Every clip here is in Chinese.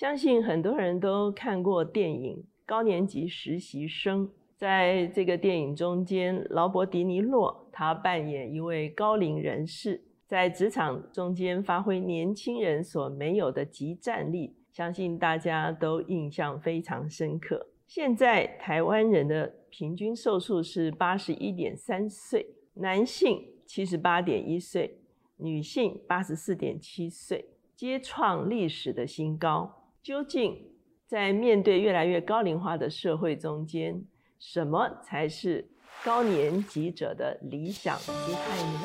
相信很多人都看过电影《高年级实习生》。在这个电影中间，劳勃·迪尼洛他扮演一位高龄人士，在职场中间发挥年轻人所没有的极战力，相信大家都印象非常深刻。现在台湾人的平均寿数是八十一点三岁，男性七十八点一岁，女性八十四点七岁，皆创历史的新高。究竟在面对越来越高龄化的社会中间，什么才是高年级者的理想姿态呢？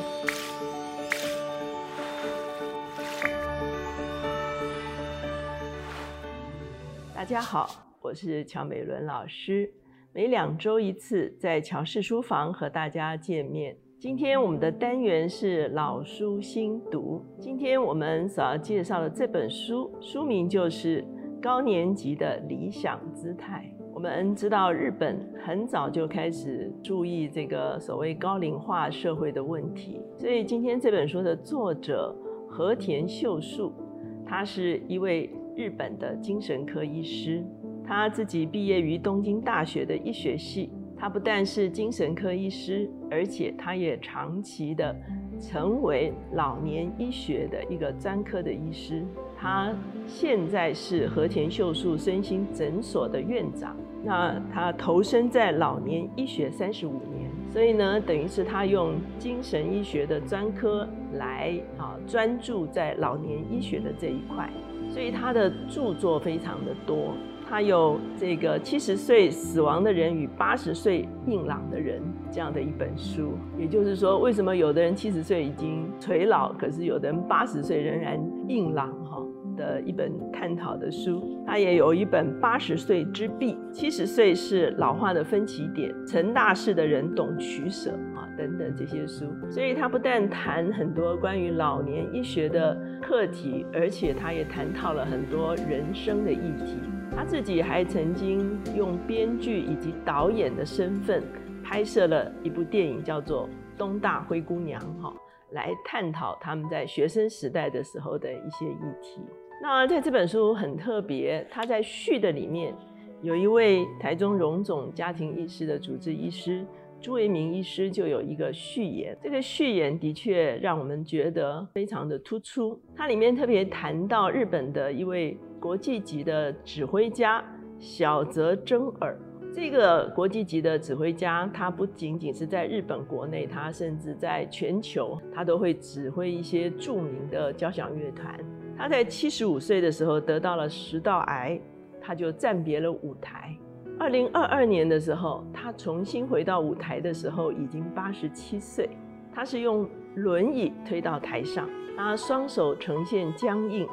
大家好，我是乔美伦老师，每两周一次在乔氏书房和大家见面。今天我们的单元是老书新读，今天我们所要介绍的这本书，书名就是《高年级的理想姿态》。我们知道日本很早就开始注意这个所谓高龄化社会的问题，所以今天这本书的作者和田秀树，他是一位日本的精神科医师，他自己毕业于东京大学的医学系，他不但是精神科医师，而且他也长期的成为老年医学的一个专科的医师。他现在是和田秀树身心诊所的院长。那他投身在老年医学三十五年，所以呢，等于是他用精神医学的专科来啊专注在老年医学的这一块，所以他的著作非常的多。他有这个七十岁死亡的人与八十岁硬朗的人这样的一本书，也就是说，为什么有的人七十岁已经垂老，可是有的人八十岁仍然硬朗哈？的一本探讨的书，他也有一本《八十岁之壁》，七十岁是老化的分歧点，成大事的人懂取舍啊，等等这些书。所以他不但谈很多关于老年医学的课题，而且他也谈到了很多人生的议题。他自己还曾经用编剧以及导演的身份拍摄了一部电影，叫做《东大灰姑娘》哈，来探讨他们在学生时代的时候的一些议题。那在这本书很特别，他在序的里面有一位台中荣总家庭医师的主治医师朱维明医师就有一个序言，这个序言的确让我们觉得非常的突出。它里面特别谈到日本的一位国际级的指挥家小泽征尔，这个国际级的指挥家，他不仅仅是在日本国内，他甚至在全球，他都会指挥一些著名的交响乐团。他在七十五岁的时候得到了食道癌，他就暂别了舞台。二零二二年的时候，他重新回到舞台的时候，已经八十七岁。他是用轮椅推到台上，他双手呈现僵硬，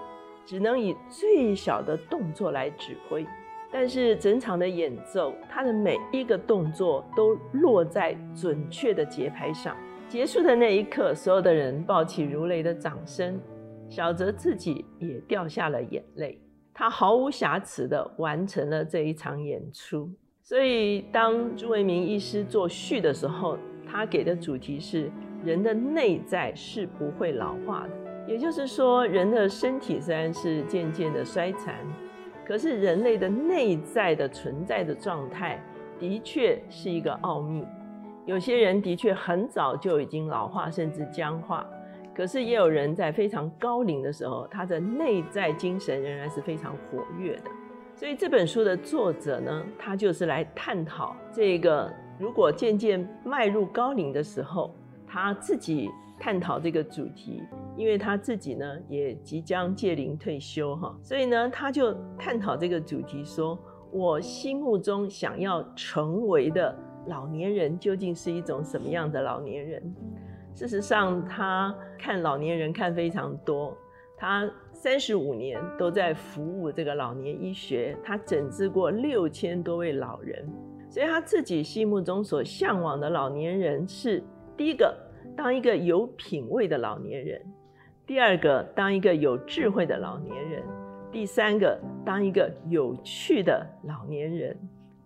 只能以最小的动作来指挥。但是整场的演奏，他的每一个动作都落在准确的节拍上。结束的那一刻，所有的人抱起如雷的掌声。小泽自己也掉下了眼泪，他毫无瑕疵地完成了这一场演出。所以，当朱维明医师做序的时候，他给的主题是人的内在是不会老化的。也就是说，人的身体虽然是渐渐的衰残，可是人类的内在的存在的状态的确是一个奥秘。有些人的确很早就已经老化，甚至僵化。可是也有人在非常高龄的时候，他的内在精神仍然是非常活跃的。所以这本书的作者呢，他就是来探讨这个：如果渐渐迈入高龄的时候，他自己探讨这个主题，因为他自己呢也即将届龄退休哈，所以呢他就探讨这个主题，说我心目中想要成为的老年人究竟是一种什么样的老年人？事实上，他看老年人看非常多，他三十五年都在服务这个老年医学，他诊治过六千多位老人，所以他自己心目中所向往的老年人是：第一个，当一个有品位的老年人；第二个，当一个有智慧的老年人；第三个，当一个有趣的老年人。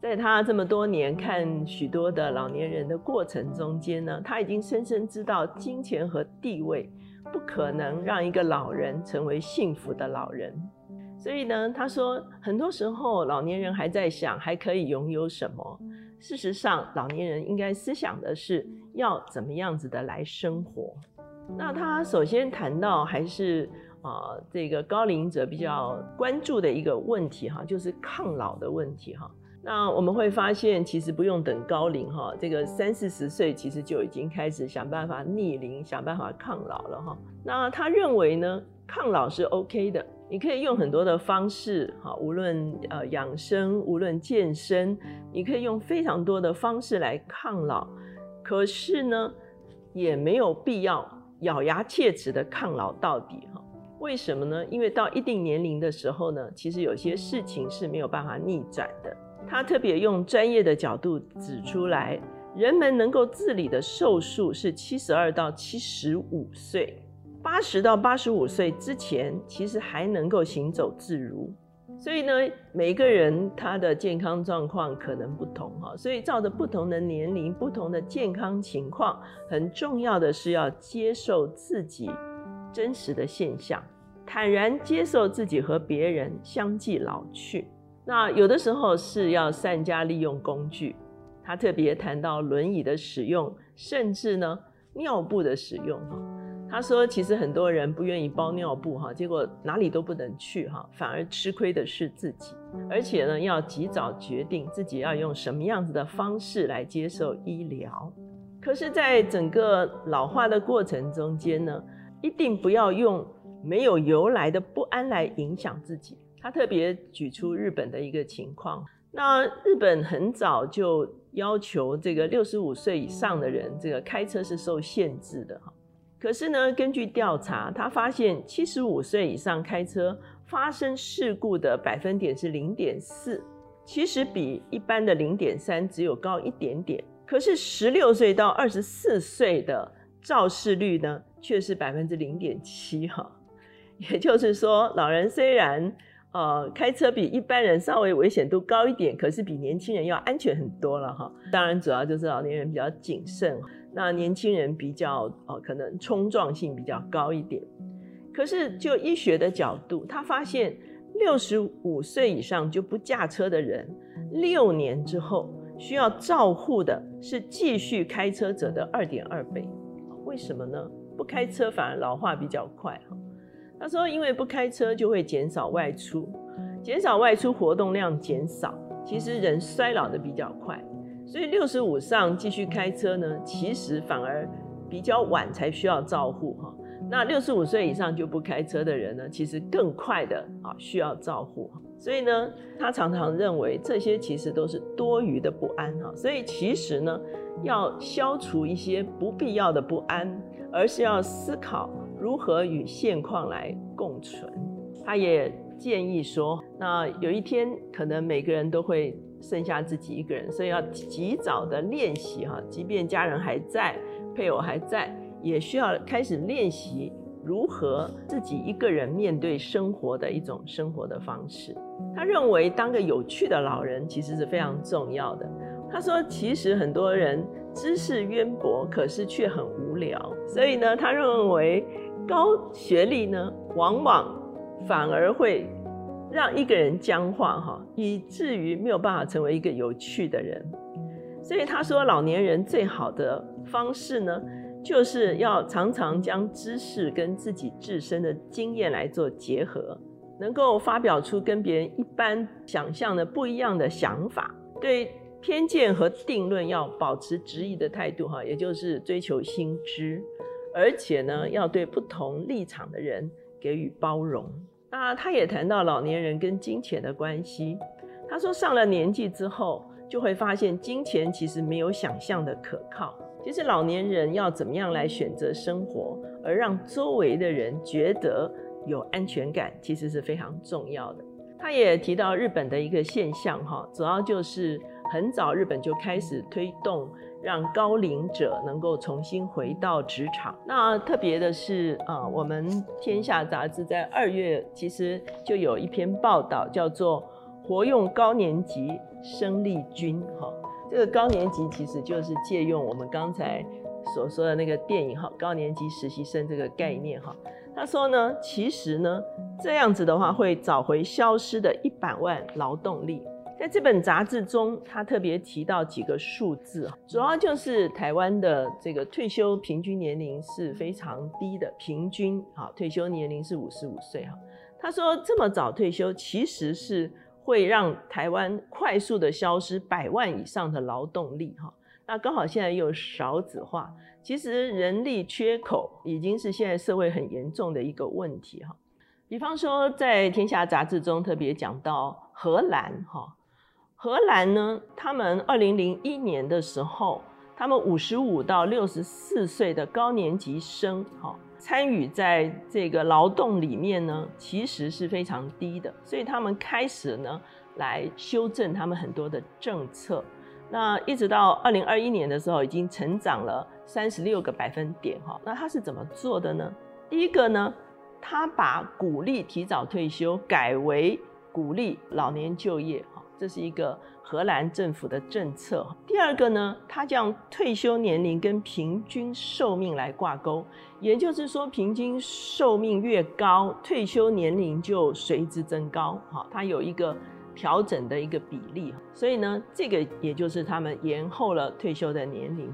在他这么多年看许多的老年人的过程中间呢，他已经深深知道，金钱和地位不可能让一个老人成为幸福的老人。所以呢，他说很多时候老年人还在想还可以拥有什么。事实上，老年人应该思想的是要怎么样子的来生活。那他首先谈到还是啊这个高龄者比较关注的一个问题哈，就是抗老的问题哈。那我们会发现，其实不用等高龄哈，这个三四十岁其实就已经开始想办法逆龄，想办法抗老了哈。那他认为呢，抗老是 OK 的，你可以用很多的方式哈，无论呃养生，无论健身，你可以用非常多的方式来抗老。可是呢，也没有必要咬牙切齿的抗老到底哈。为什么呢？因为到一定年龄的时候呢，其实有些事情是没有办法逆转的。他特别用专业的角度指出来，人们能够自理的寿数是七十二到七十五岁，八十到八十五岁之前其实还能够行走自如。所以呢，每个人他的健康状况可能不同哈，所以照着不同的年龄、不同的健康情况，很重要的是要接受自己真实的现象，坦然接受自己和别人相继老去。那有的时候是要善加利用工具，他特别谈到轮椅的使用，甚至呢尿布的使用哈。他说，其实很多人不愿意包尿布哈，结果哪里都不能去哈，反而吃亏的是自己。而且呢，要及早决定自己要用什么样子的方式来接受医疗。可是，在整个老化的过程中间呢，一定不要用没有由来的不安来影响自己。他特别举出日本的一个情况，那日本很早就要求这个六十五岁以上的人，这个开车是受限制的哈。可是呢，根据调查，他发现七十五岁以上开车发生事故的百分点是零点四，其实比一般的零点三只有高一点点。可是十六岁到二十四岁的肇事率呢，却是百分之零点七哈。也就是说，老人虽然呃，开车比一般人稍微危险度高一点，可是比年轻人要安全很多了哈。当然，主要就是老年人比较谨慎，那年轻人比较呃可能冲撞性比较高一点。可是就医学的角度，他发现六十五岁以上就不驾车的人，六年之后需要照护的是继续开车者的二点二倍。为什么呢？不开车反而老化比较快哈。他说：“因为不开车就会减少外出，减少外出活动量减少，其实人衰老的比较快。所以六十五上继续开车呢，其实反而比较晚才需要照护哈。那六十五岁以上就不开车的人呢，其实更快的啊需要照护。所以呢，他常常认为这些其实都是多余的不安哈。所以其实呢，要消除一些不必要的不安，而是要思考。”如何与现况来共存？他也建议说，那有一天可能每个人都会剩下自己一个人，所以要及早的练习哈，即便家人还在，配偶还在，也需要开始练习如何自己一个人面对生活的一种生活的方式。他认为当个有趣的老人其实是非常重要的。他说，其实很多人知识渊博，可是却很无聊，所以呢，他认为。高学历呢，往往反而会让一个人僵化哈，以至于没有办法成为一个有趣的人。所以他说，老年人最好的方式呢，就是要常常将知识跟自己自身的经验来做结合，能够发表出跟别人一般想象的不一样的想法。对偏见和定论要保持质疑的态度哈，也就是追求新知。而且呢，要对不同立场的人给予包容。那他也谈到老年人跟金钱的关系。他说，上了年纪之后，就会发现金钱其实没有想象的可靠。其实老年人要怎么样来选择生活，而让周围的人觉得有安全感，其实是非常重要的。他也提到日本的一个现象，哈，主要就是很早日本就开始推动。让高龄者能够重新回到职场。那特别的是，啊，我们《天下》杂志在二月其实就有一篇报道，叫做“活用高年级生力军”。哈，这个高年级其实就是借用我们刚才所说的那个电影哈，高年级实习生这个概念哈。他说呢，其实呢，这样子的话会找回消失的一百万劳动力。在这本杂志中，他特别提到几个数字，主要就是台湾的这个退休平均年龄是非常低的，平均啊退休年龄是五十五岁哈。他说这么早退休，其实是会让台湾快速的消失百万以上的劳动力哈。那刚好现在又少子化。其实人力缺口已经是现在社会很严重的一个问题哈。比方说，在《天下》杂志中特别讲到荷兰哈，荷兰呢，他们二零零一年的时候，他们五十五到六十四岁的高年级生哈，参与在这个劳动里面呢，其实是非常低的，所以他们开始呢来修正他们很多的政策。那一直到二零二一年的时候，已经成长了。三十六个百分点哈，那他是怎么做的呢？第一个呢，他把鼓励提早退休改为鼓励老年就业，这是一个荷兰政府的政策。第二个呢，它将退休年龄跟平均寿命来挂钩，也就是说，平均寿命越高，退休年龄就随之增高哈，它有一个调整的一个比例，所以呢，这个也就是他们延后了退休的年龄。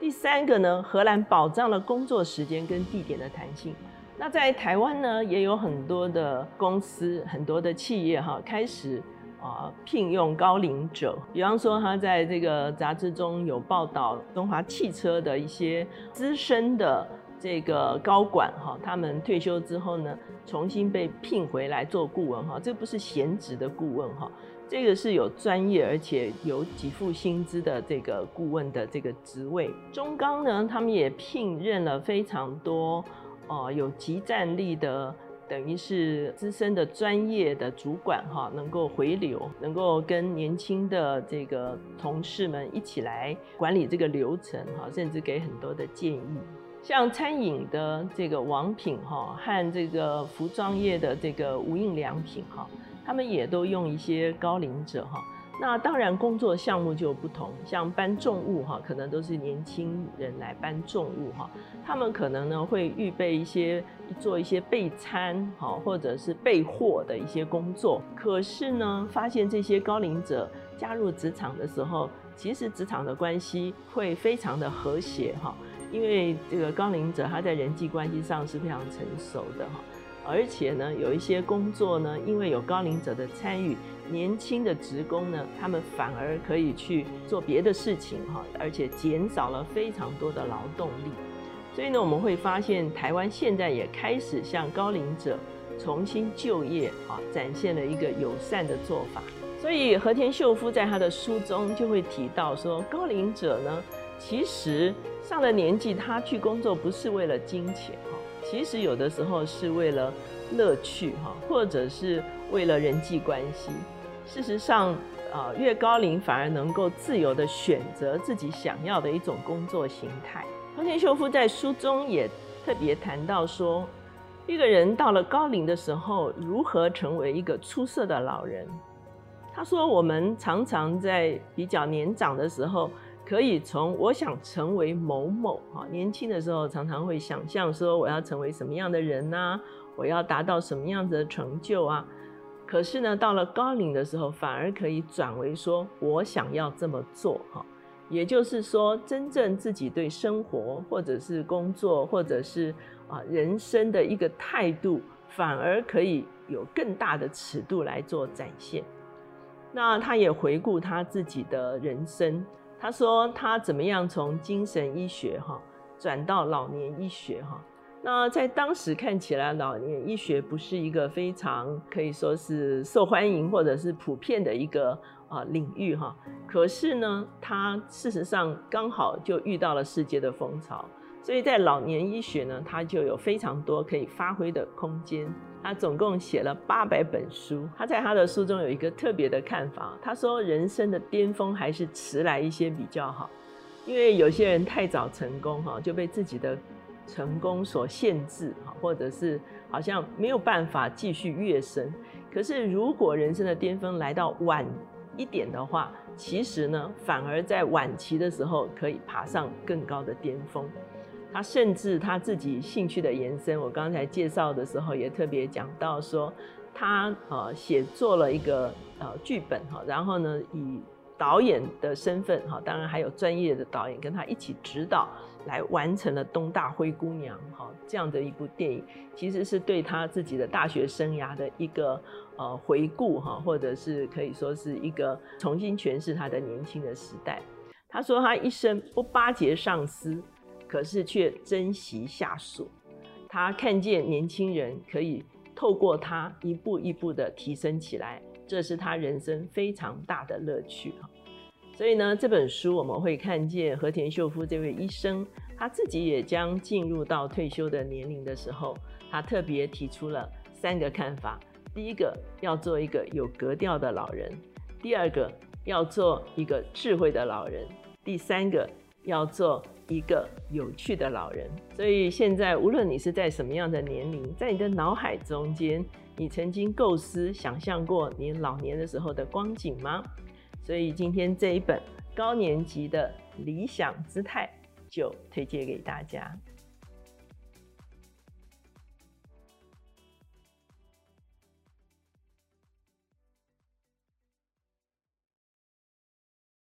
第三个呢，荷兰保障了工作时间跟地点的弹性。那在台湾呢，也有很多的公司、很多的企业哈，开始啊聘用高龄者。比方说，他在这个杂志中有报道，中华汽车的一些资深的这个高管哈，他们退休之后呢，重新被聘回来做顾问哈，这不是闲职的顾问哈。这个是有专业而且有给付薪资的这个顾问的这个职位。中钢呢，他们也聘任了非常多哦有极战力的，等于是资深的专业的主管哈，能够回流，能够跟年轻的这个同事们一起来管理这个流程哈，甚至给很多的建议。像餐饮的这个王品哈，和这个服装业的这个无印良品哈。他们也都用一些高龄者哈，那当然工作项目就不同，像搬重物哈，可能都是年轻人来搬重物哈。他们可能呢会预备一些做一些备餐哈，或者是备货的一些工作。可是呢，发现这些高龄者加入职场的时候，其实职场的关系会非常的和谐哈，因为这个高龄者他在人际关系上是非常成熟的哈。而且呢，有一些工作呢，因为有高龄者的参与，年轻的职工呢，他们反而可以去做别的事情哈，而且减少了非常多的劳动力。所以呢，我们会发现台湾现在也开始向高龄者重新就业啊，展现了一个友善的做法。所以和田秀夫在他的书中就会提到说，高龄者呢，其实上了年纪，他去工作不是为了金钱。其实有的时候是为了乐趣哈，或者是为了人际关系。事实上，啊，越高龄反而能够自由的选择自己想要的一种工作形态。藤田秀夫在书中也特别谈到说，一个人到了高龄的时候，如何成为一个出色的老人？他说，我们常常在比较年长的时候。可以从我想成为某某哈，年轻的时候常常会想象说我要成为什么样的人呢？我要达到什么样子的成就啊？可是呢，到了高龄的时候，反而可以转为说我想要这么做哈。也就是说，真正自己对生活或者是工作或者是啊人生的一个态度，反而可以有更大的尺度来做展现。那他也回顾他自己的人生。他说他怎么样从精神医学哈转到老年医学哈？那在当时看起来，老年医学不是一个非常可以说是受欢迎或者是普遍的一个啊领域哈。可是呢，他事实上刚好就遇到了世界的风潮。所以在老年医学呢，它就有非常多可以发挥的空间。他总共写了八百本书。他在他的书中有一个特别的看法，他说人生的巅峰还是迟来一些比较好，因为有些人太早成功哈，就被自己的成功所限制哈，或者是好像没有办法继续跃升。可是如果人生的巅峰来到晚一点的话，其实呢，反而在晚期的时候可以爬上更高的巅峰。他甚至他自己兴趣的延伸，我刚才介绍的时候也特别讲到说，他呃写作了一个呃剧本哈，然后呢以导演的身份哈，当然还有专业的导演跟他一起指导，来完成了《东大灰姑娘》哈这样的一部电影，其实是对他自己的大学生涯的一个呃回顾哈，或者是可以说是一个重新诠释他的年轻的时代。他说他一生不巴结上司。可是却珍惜下属，他看见年轻人可以透过他一步一步的提升起来，这是他人生非常大的乐趣哈。所以呢，这本书我们会看见和田秀夫这位医生，他自己也将进入到退休的年龄的时候，他特别提出了三个看法：第一个，要做一个有格调的老人；第二个，要做一个智慧的老人；第三个。要做一个有趣的老人，所以现在无论你是在什么样的年龄，在你的脑海中间，你曾经构思、想象过你老年的时候的光景吗？所以今天这一本高年级的理想姿态就推荐给大家。